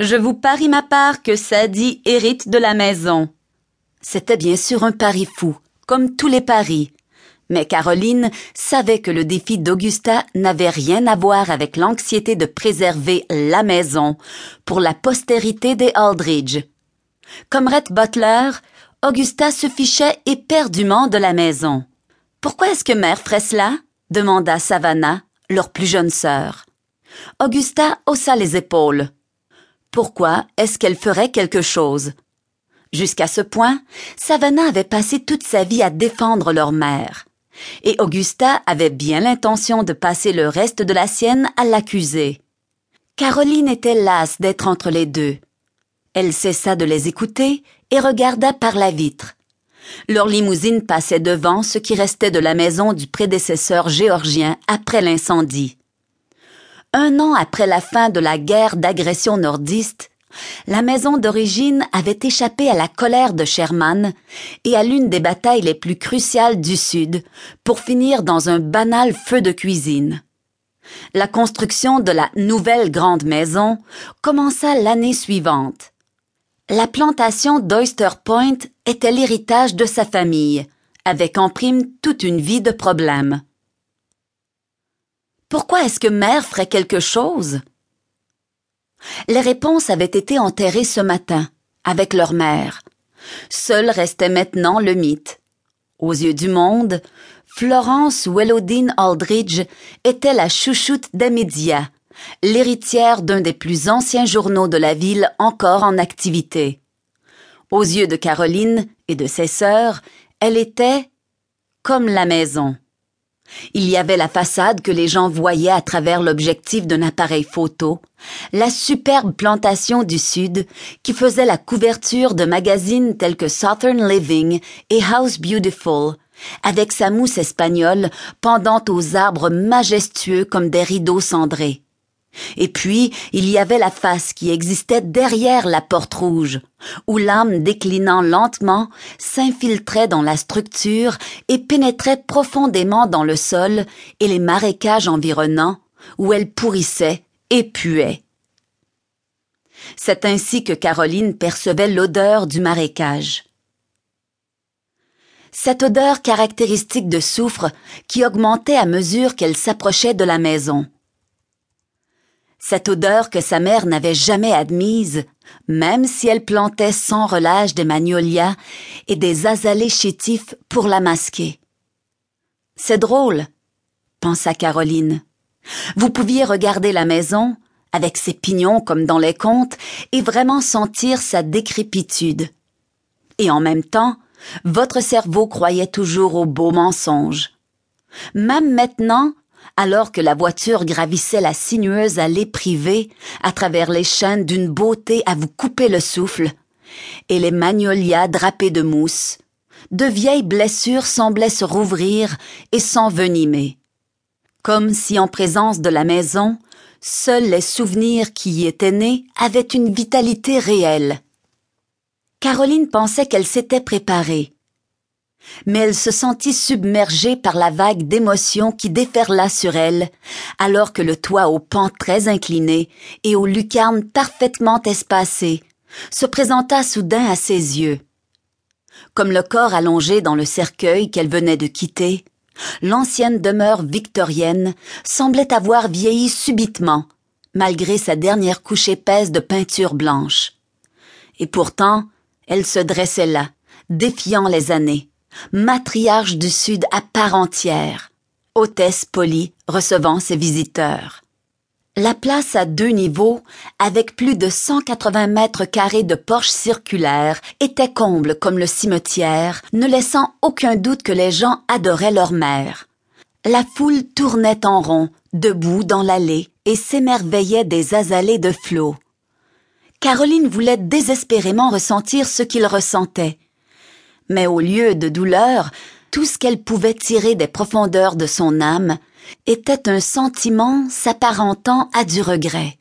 Je vous parie ma part que Sadie hérite de la maison. C'était bien sûr un pari fou, comme tous les paris. Mais Caroline savait que le défi d'Augusta n'avait rien à voir avec l'anxiété de préserver la maison pour la postérité des Aldridge. Comme Rhett Butler, Augusta se fichait éperdument de la maison. Pourquoi est-ce que mère ferait cela? demanda Savannah, leur plus jeune sœur. Augusta haussa les épaules. Pourquoi est-ce qu'elle ferait quelque chose? Jusqu'à ce point, Savannah avait passé toute sa vie à défendre leur mère. Et Augusta avait bien l'intention de passer le reste de la sienne à l'accuser. Caroline était lasse d'être entre les deux. Elle cessa de les écouter et regarda par la vitre. Leur limousine passait devant ce qui restait de la maison du prédécesseur géorgien après l'incendie. Un an après la fin de la guerre d'agression nordiste, la maison d'origine avait échappé à la colère de Sherman et à l'une des batailles les plus cruciales du Sud pour finir dans un banal feu de cuisine. La construction de la nouvelle grande maison commença l'année suivante. La plantation d'Oyster Point était l'héritage de sa famille, avec en prime toute une vie de problèmes. Pourquoi est-ce que mère ferait quelque chose? Les réponses avaient été enterrées ce matin, avec leur mère. Seul restait maintenant le mythe. Aux yeux du monde, Florence Wellodine Aldridge était la chouchoute des médias, l'héritière d'un des plus anciens journaux de la ville encore en activité. Aux yeux de Caroline et de ses sœurs, elle était comme la maison. Il y avait la façade que les gens voyaient à travers l'objectif d'un appareil photo, la superbe plantation du Sud qui faisait la couverture de magazines tels que Southern Living et House Beautiful, avec sa mousse espagnole pendant aux arbres majestueux comme des rideaux cendrés. Et puis, il y avait la face qui existait derrière la porte rouge, où l'âme déclinant lentement s'infiltrait dans la structure et pénétrait profondément dans le sol et les marécages environnants, où elle pourrissait et puait. C'est ainsi que Caroline percevait l'odeur du marécage. Cette odeur caractéristique de soufre qui augmentait à mesure qu'elle s'approchait de la maison cette odeur que sa mère n'avait jamais admise, même si elle plantait sans relâche des magnolias et des azalées chétifs pour la masquer. C'est drôle, pensa Caroline. Vous pouviez regarder la maison, avec ses pignons comme dans les contes, et vraiment sentir sa décrépitude. Et en même temps, votre cerveau croyait toujours aux beaux mensonges. Même maintenant, alors que la voiture gravissait la sinueuse allée privée à travers les chaînes d'une beauté à vous couper le souffle, et les magnolias drapés de mousse, de vieilles blessures semblaient se rouvrir et s'envenimer. Comme si en présence de la maison, seuls les souvenirs qui y étaient nés avaient une vitalité réelle. Caroline pensait qu'elle s'était préparée, mais elle se sentit submergée par la vague d'émotions qui déferla sur elle, alors que le toit aux pans très inclinés et aux lucarnes parfaitement espacées se présenta soudain à ses yeux. Comme le corps allongé dans le cercueil qu'elle venait de quitter, l'ancienne demeure victorienne semblait avoir vieilli subitement, malgré sa dernière couche épaisse de peinture blanche. Et pourtant, elle se dressait là, défiant les années matriarche du Sud à part entière, hôtesse polie recevant ses visiteurs. La place à deux niveaux, avec plus de 180 mètres carrés de porches circulaires, était comble comme le cimetière, ne laissant aucun doute que les gens adoraient leur mère. La foule tournait en rond, debout dans l'allée, et s'émerveillait des azalées de flots. Caroline voulait désespérément ressentir ce qu'il ressentait, mais au lieu de douleur, tout ce qu'elle pouvait tirer des profondeurs de son âme était un sentiment s'apparentant à du regret.